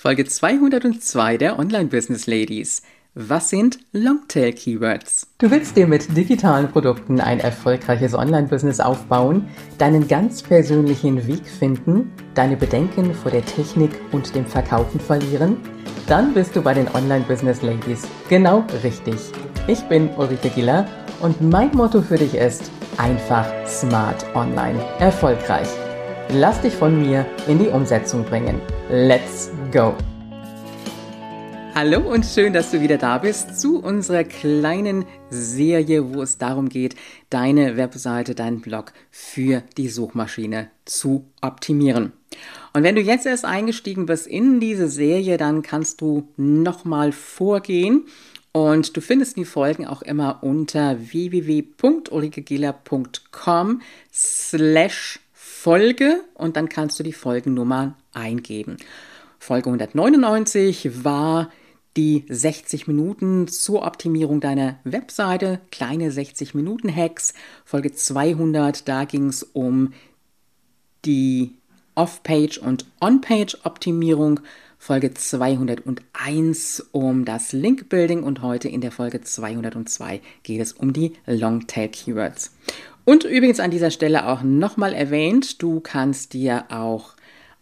Folge 202 der Online Business Ladies. Was sind Longtail Keywords? Du willst dir mit digitalen Produkten ein erfolgreiches Online-Business aufbauen, deinen ganz persönlichen Weg finden, deine Bedenken vor der Technik und dem Verkaufen verlieren? Dann bist du bei den Online Business Ladies genau richtig. Ich bin Ulrike Giller und mein Motto für dich ist einfach smart online erfolgreich. Lass dich von mir in die Umsetzung bringen. Let's go! Hallo und schön, dass du wieder da bist zu unserer kleinen Serie, wo es darum geht, deine Webseite, deinen Blog für die Suchmaschine zu optimieren. Und wenn du jetzt erst eingestiegen bist in diese Serie, dann kannst du nochmal vorgehen und du findest die Folgen auch immer unter www.ulrikegela.com slash Folge und dann kannst du die Folgennummer eingeben. Folge 199 war die 60 Minuten zur Optimierung deiner Webseite, kleine 60 Minuten Hacks. Folge 200, da ging es um die Off-Page und On-Page Optimierung. Folge 201 um das Link-Building und heute in der Folge 202 geht es um die Long-Tail-Keywords. Und übrigens an dieser Stelle auch nochmal erwähnt, du kannst dir auch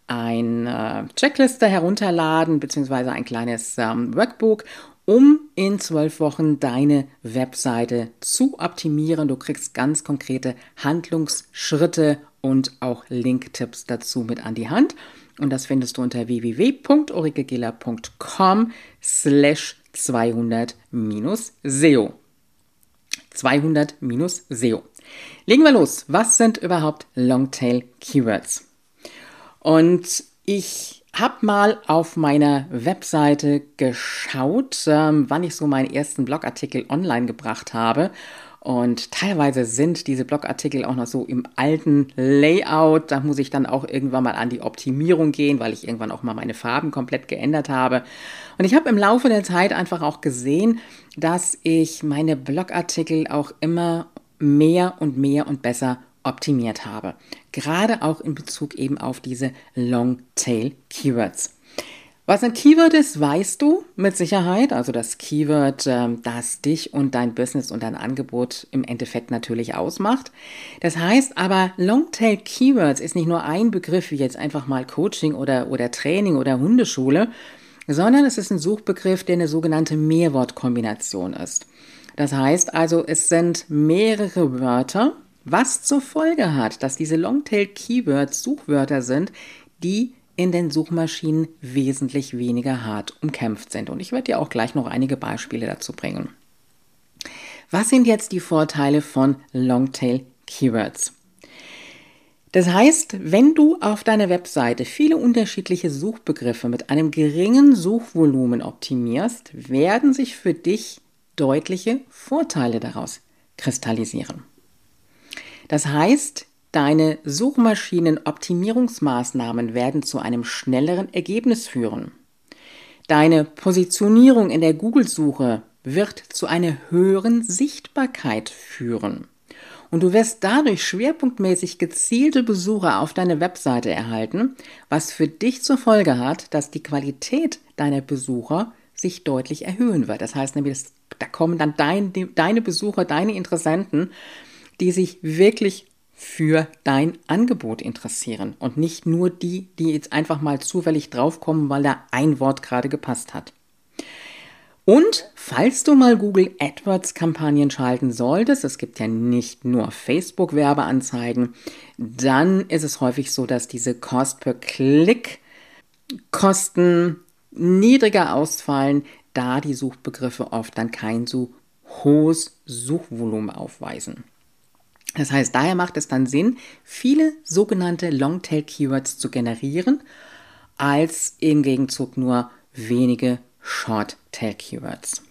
eine Checkliste herunterladen, beziehungsweise ein kleines ähm, Workbook, um in zwölf Wochen deine Webseite zu optimieren. Du kriegst ganz konkrete Handlungsschritte und auch Linktipps dazu mit an die Hand. Und das findest du unter www.ulrikegiller.com slash 200-SEO. 200-SEO. Legen wir los. Was sind überhaupt Longtail Keywords? Und ich habe mal auf meiner Webseite geschaut, ähm, wann ich so meinen ersten Blogartikel online gebracht habe. Und teilweise sind diese Blogartikel auch noch so im alten Layout. Da muss ich dann auch irgendwann mal an die Optimierung gehen, weil ich irgendwann auch mal meine Farben komplett geändert habe. Und ich habe im Laufe der Zeit einfach auch gesehen, dass ich meine Blogartikel auch immer mehr und mehr und besser optimiert habe. Gerade auch in Bezug eben auf diese Long-Tail Keywords. Was ein Keyword ist, weißt du mit Sicherheit. Also das Keyword, ähm, das dich und dein Business und dein Angebot im Endeffekt natürlich ausmacht. Das heißt aber, Longtail Keywords ist nicht nur ein Begriff wie jetzt einfach mal Coaching oder, oder Training oder Hundeschule, sondern es ist ein Suchbegriff, der eine sogenannte Mehrwortkombination ist. Das heißt also, es sind mehrere Wörter, was zur Folge hat, dass diese Longtail-Keywords Suchwörter sind, die in den Suchmaschinen wesentlich weniger hart umkämpft sind. Und ich werde dir auch gleich noch einige Beispiele dazu bringen. Was sind jetzt die Vorteile von Longtail Keywords? Das heißt, wenn du auf deiner Webseite viele unterschiedliche Suchbegriffe mit einem geringen Suchvolumen optimierst, werden sich für dich deutliche Vorteile daraus kristallisieren. Das heißt, deine Suchmaschinenoptimierungsmaßnahmen werden zu einem schnelleren Ergebnis führen. Deine Positionierung in der Google-Suche wird zu einer höheren Sichtbarkeit führen. Und du wirst dadurch schwerpunktmäßig gezielte Besucher auf deine Webseite erhalten, was für dich zur Folge hat, dass die Qualität deiner Besucher sich deutlich erhöhen wird. Das heißt nämlich, da kommen dann dein, deine Besucher, deine Interessenten die sich wirklich für dein Angebot interessieren und nicht nur die, die jetzt einfach mal zufällig draufkommen, weil da ein Wort gerade gepasst hat. Und falls du mal Google AdWords Kampagnen schalten solltest, es gibt ja nicht nur Facebook Werbeanzeigen, dann ist es häufig so, dass diese Cost per Click Kosten niedriger ausfallen, da die Suchbegriffe oft dann kein so hohes Suchvolumen aufweisen. Das heißt, daher macht es dann Sinn, viele sogenannte Longtail-Keywords zu generieren, als im Gegenzug nur wenige Short-Tail-Keywords.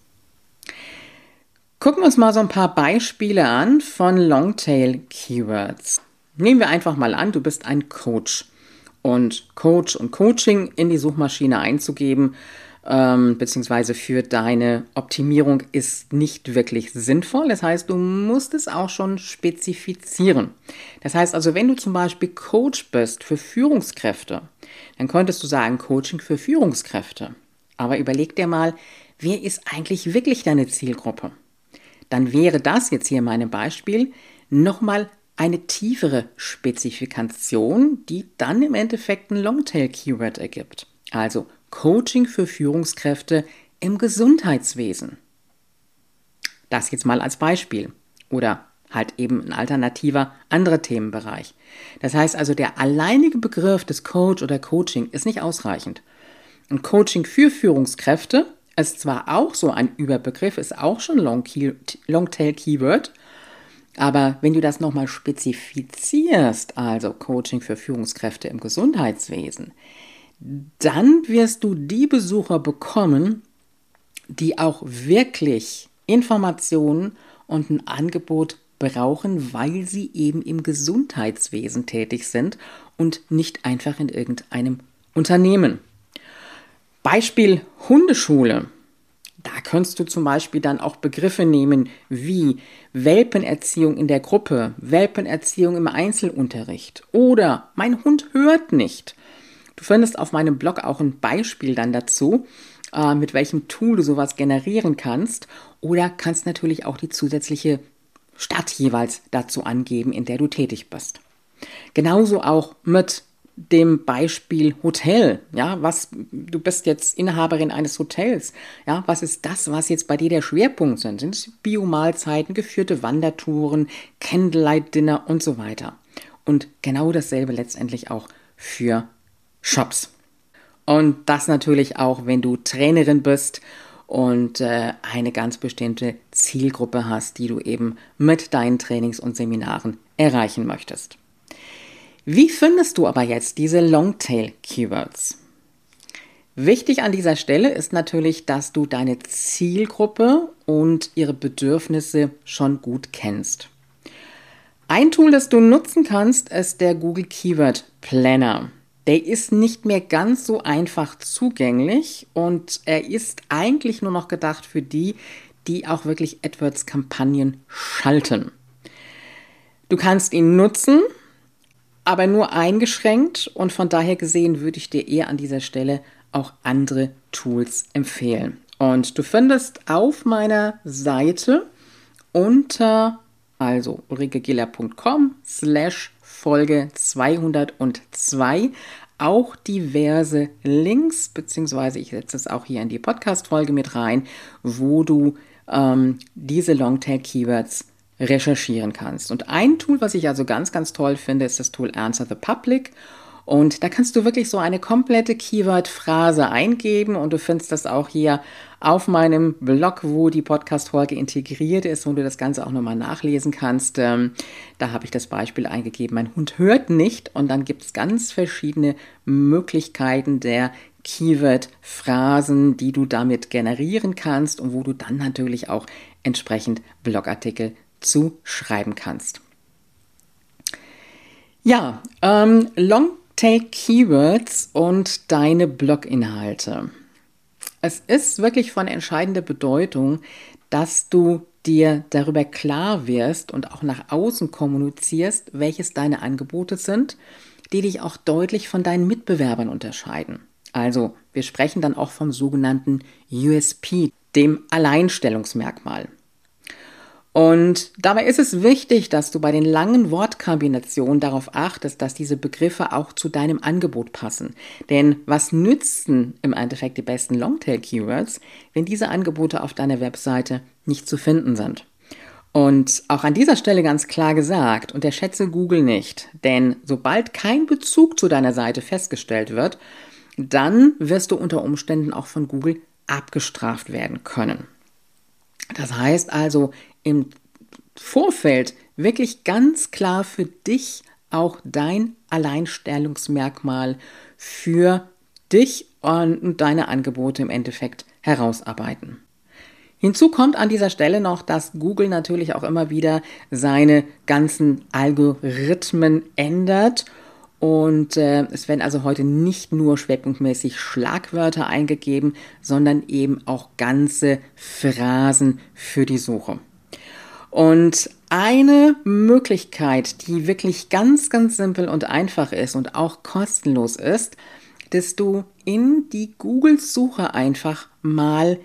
Gucken wir uns mal so ein paar Beispiele an von Longtail-Keywords. Nehmen wir einfach mal an, du bist ein Coach. Und Coach und Coaching in die Suchmaschine einzugeben, ähm, beziehungsweise für deine Optimierung ist nicht wirklich sinnvoll. Das heißt, du musst es auch schon spezifizieren. Das heißt also, wenn du zum Beispiel Coach bist für Führungskräfte, dann könntest du sagen Coaching für Führungskräfte. Aber überleg dir mal, wer ist eigentlich wirklich deine Zielgruppe? Dann wäre das jetzt hier in meinem Beispiel nochmal eine tiefere Spezifikation, die dann im Endeffekt ein Longtail-Keyword ergibt. Also Coaching für Führungskräfte im Gesundheitswesen. Das jetzt mal als Beispiel. Oder halt eben ein alternativer anderer Themenbereich. Das heißt also, der alleinige Begriff des Coach oder Coaching ist nicht ausreichend. Und Coaching für Führungskräfte ist zwar auch so ein Überbegriff, ist auch schon Longtail Keyword, aber wenn du das nochmal spezifizierst, also Coaching für Führungskräfte im Gesundheitswesen, dann wirst du die Besucher bekommen, die auch wirklich Informationen und ein Angebot brauchen, weil sie eben im Gesundheitswesen tätig sind und nicht einfach in irgendeinem Unternehmen. Beispiel Hundeschule. Da kannst du zum Beispiel dann auch Begriffe nehmen wie Welpenerziehung in der Gruppe, Welpenerziehung im Einzelunterricht oder mein Hund hört nicht. Du findest auf meinem Blog auch ein Beispiel dann dazu, äh, mit welchem Tool du sowas generieren kannst oder kannst natürlich auch die zusätzliche Stadt jeweils dazu angeben, in der du tätig bist. Genauso auch mit dem Beispiel Hotel. Ja, was, du bist jetzt Inhaberin eines Hotels. Ja, was ist das, was jetzt bei dir der Schwerpunkt sind? Sind es Biomahlzeiten, geführte Wandertouren, Candlelight-Dinner und so weiter? Und genau dasselbe letztendlich auch für Shops. Und das natürlich auch, wenn du Trainerin bist und äh, eine ganz bestimmte Zielgruppe hast, die du eben mit deinen Trainings und Seminaren erreichen möchtest. Wie findest du aber jetzt diese Longtail-Keywords? Wichtig an dieser Stelle ist natürlich, dass du deine Zielgruppe und ihre Bedürfnisse schon gut kennst. Ein Tool, das du nutzen kannst, ist der Google Keyword Planner. Der ist nicht mehr ganz so einfach zugänglich und er ist eigentlich nur noch gedacht für die, die auch wirklich AdWords-Kampagnen schalten. Du kannst ihn nutzen, aber nur eingeschränkt und von daher gesehen würde ich dir eher an dieser Stelle auch andere Tools empfehlen. Und du findest auf meiner Seite unter also ulrikegiller.com slash Folge 202 auch diverse Links, beziehungsweise ich setze es auch hier in die Podcast-Folge mit rein, wo du ähm, diese Longtail-Keywords recherchieren kannst. Und ein Tool, was ich also ganz, ganz toll finde, ist das Tool Answer the Public. Und da kannst du wirklich so eine komplette Keyword-Phrase eingeben und du findest das auch hier auf meinem Blog, wo die Podcast-Folge integriert ist, wo du das Ganze auch nochmal nachlesen kannst. Ähm, da habe ich das Beispiel eingegeben, mein Hund hört nicht und dann gibt es ganz verschiedene Möglichkeiten der Keyword-Phrasen, die du damit generieren kannst und wo du dann natürlich auch entsprechend Blogartikel zu schreiben kannst. Ja, ähm, Longtail Keywords und deine Bloginhalte. Es ist wirklich von entscheidender Bedeutung, dass du dir darüber klar wirst und auch nach außen kommunizierst, welches deine Angebote sind, die dich auch deutlich von deinen Mitbewerbern unterscheiden. Also, wir sprechen dann auch vom sogenannten USP, dem Alleinstellungsmerkmal. Und dabei ist es wichtig, dass du bei den langen Wortkombinationen darauf achtest, dass diese Begriffe auch zu deinem Angebot passen. Denn was nützen im Endeffekt die besten Longtail-Keywords, wenn diese Angebote auf deiner Webseite nicht zu finden sind? Und auch an dieser Stelle ganz klar gesagt, unterschätze Google nicht, denn sobald kein Bezug zu deiner Seite festgestellt wird, dann wirst du unter Umständen auch von Google abgestraft werden können. Das heißt also, im Vorfeld wirklich ganz klar für dich auch dein Alleinstellungsmerkmal für dich und deine Angebote im Endeffekt herausarbeiten. Hinzu kommt an dieser Stelle noch, dass Google natürlich auch immer wieder seine ganzen Algorithmen ändert Und äh, es werden also heute nicht nur schwerpunktmäßig Schlagwörter eingegeben, sondern eben auch ganze Phrasen für die Suche. Und eine Möglichkeit, die wirklich ganz, ganz simpel und einfach ist und auch kostenlos ist, dass du in die Google-Suche einfach mal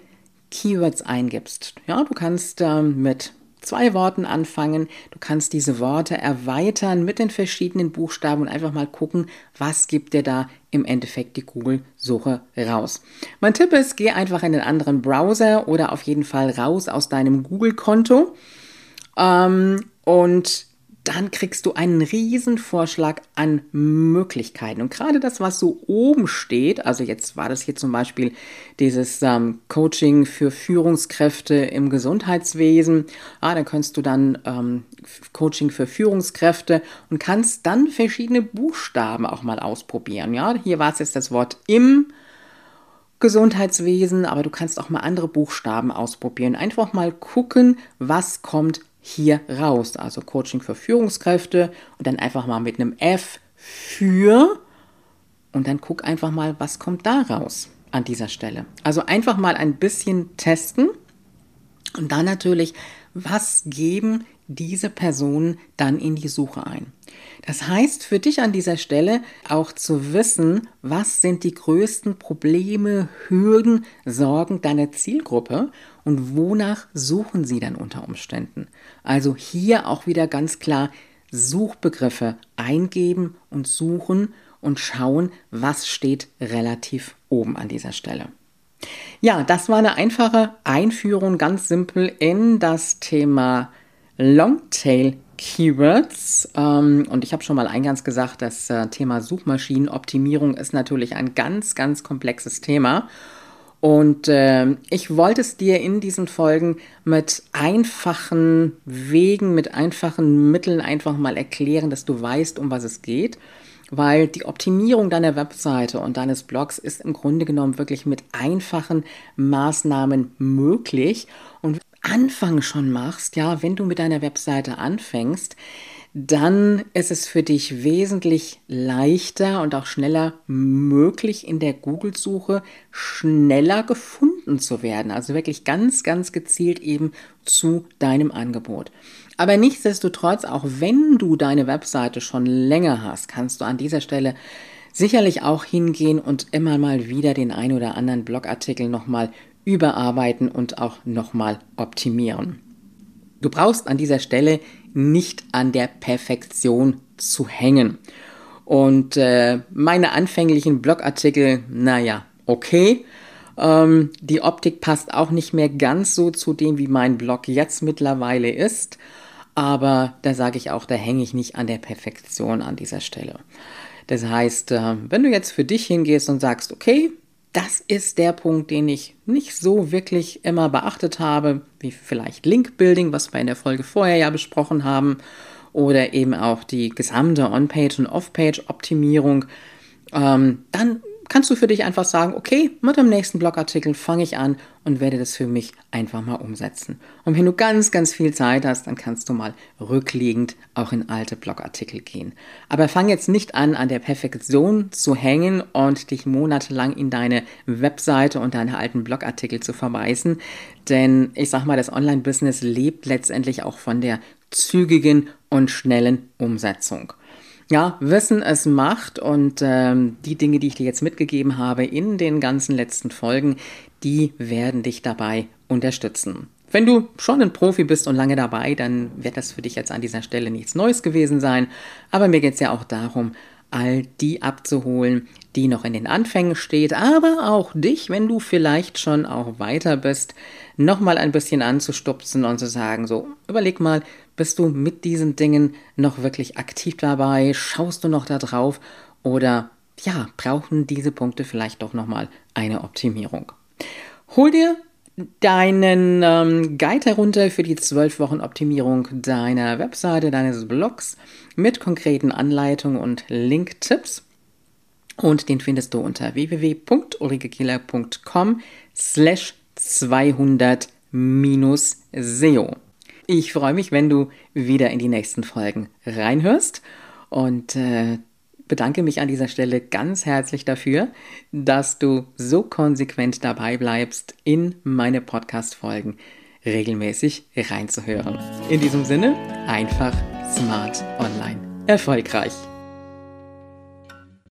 Keywords eingibst. Ja, du kannst ähm, mit zwei Worten anfangen. Du kannst diese Worte erweitern mit den verschiedenen Buchstaben und einfach mal gucken, was gibt dir da im Endeffekt die Google-Suche raus. Mein Tipp ist, geh einfach in den anderen Browser oder auf jeden Fall raus aus deinem Google-Konto ähm, und dann kriegst du einen riesen Vorschlag an Möglichkeiten. Und gerade das, was so oben steht, also jetzt war das hier zum Beispiel dieses ähm, Coaching für Führungskräfte im Gesundheitswesen. Ah, da kannst du dann ähm, Coaching für Führungskräfte und kannst dann verschiedene Buchstaben auch mal ausprobieren. Ja, hier war es jetzt das Wort im Gesundheitswesen, aber du kannst auch mal andere Buchstaben ausprobieren. Einfach mal gucken, was kommt hier raus. Also Coaching für Führungskräfte und dann einfach mal mit einem F für und dann guck einfach mal, was kommt da raus an dieser Stelle. Also einfach mal ein bisschen testen und dann natürlich, was geben diese Personen dann in die Suche ein. Das heißt für dich an dieser Stelle auch zu wissen, was sind die größten Probleme, Hürden, Sorgen deiner Zielgruppe und wonach suchen sie dann unter Umständen. Also hier auch wieder ganz klar Suchbegriffe eingeben und suchen und schauen, was steht relativ oben an dieser Stelle. Ja, das war eine einfache Einführung, ganz simpel in das Thema Longtail Keywords. Ähm, und ich habe schon mal eingangs gesagt, das äh, Thema Suchmaschinenoptimierung ist natürlich ein ganz, ganz komplexes Thema. Und äh, ich wollte es dir in diesen Folgen mit einfachen Wegen, mit einfachen Mitteln einfach mal erklären, dass du weißt, um was es geht. Weil die Optimierung deiner Webseite und deines Blogs ist im Grunde genommen wirklich mit einfachen Maßnahmen möglich. Anfang schon machst, ja, wenn du mit deiner Webseite anfängst, dann ist es für dich wesentlich leichter und auch schneller möglich, in der Google-Suche schneller gefunden zu werden. Also wirklich ganz, ganz gezielt eben zu deinem Angebot. Aber nichtsdestotrotz, auch wenn du deine Webseite schon länger hast, kannst du an dieser Stelle sicherlich auch hingehen und immer mal wieder den ein oder anderen Blogartikel nochmal überarbeiten und auch nochmal optimieren. Du brauchst an dieser Stelle nicht an der Perfektion zu hängen. Und äh, meine anfänglichen Blogartikel, naja, okay. Ähm, die Optik passt auch nicht mehr ganz so zu dem, wie mein Blog jetzt mittlerweile ist. Aber da sage ich auch, da hänge ich nicht an der Perfektion an dieser Stelle. Das heißt, äh, wenn du jetzt für dich hingehst und sagst, okay, das ist der Punkt, den ich nicht so wirklich immer beachtet habe, wie vielleicht Link-Building, was wir in der Folge vorher ja besprochen haben, oder eben auch die gesamte On-Page- und Off-Page-Optimierung. Ähm, dann kannst du für dich einfach sagen, okay, mit dem nächsten Blogartikel fange ich an und werde das für mich einfach mal umsetzen. Und wenn du ganz, ganz viel Zeit hast, dann kannst du mal rückliegend auch in alte Blogartikel gehen. Aber fang jetzt nicht an, an der Perfektion zu hängen und dich monatelang in deine Webseite und deine alten Blogartikel zu verweisen. Denn ich sag mal, das Online-Business lebt letztendlich auch von der zügigen und schnellen Umsetzung ja, Wissen es macht und ähm, die Dinge, die ich dir jetzt mitgegeben habe in den ganzen letzten Folgen, die werden dich dabei unterstützen. Wenn du schon ein Profi bist und lange dabei, dann wird das für dich jetzt an dieser Stelle nichts Neues gewesen sein. Aber mir geht es ja auch darum, all die abzuholen, die noch in den Anfängen steht, aber auch dich, wenn du vielleicht schon auch weiter bist, nochmal ein bisschen anzustupsen und zu sagen, so, überleg mal, bist du mit diesen Dingen noch wirklich aktiv dabei? Schaust du noch da drauf? Oder ja, brauchen diese Punkte vielleicht doch nochmal eine Optimierung? Hol dir deinen ähm, Guide herunter für die 12 Wochen Optimierung deiner Webseite, deines Blogs mit konkreten Anleitungen und Link-Tipps. Und den findest du unter www.ulrikekieler.com slash 200 SEO. Ich freue mich, wenn du wieder in die nächsten Folgen reinhörst und äh, bedanke mich an dieser Stelle ganz herzlich dafür, dass du so konsequent dabei bleibst, in meine Podcast-Folgen regelmäßig reinzuhören. In diesem Sinne, einfach smart online erfolgreich.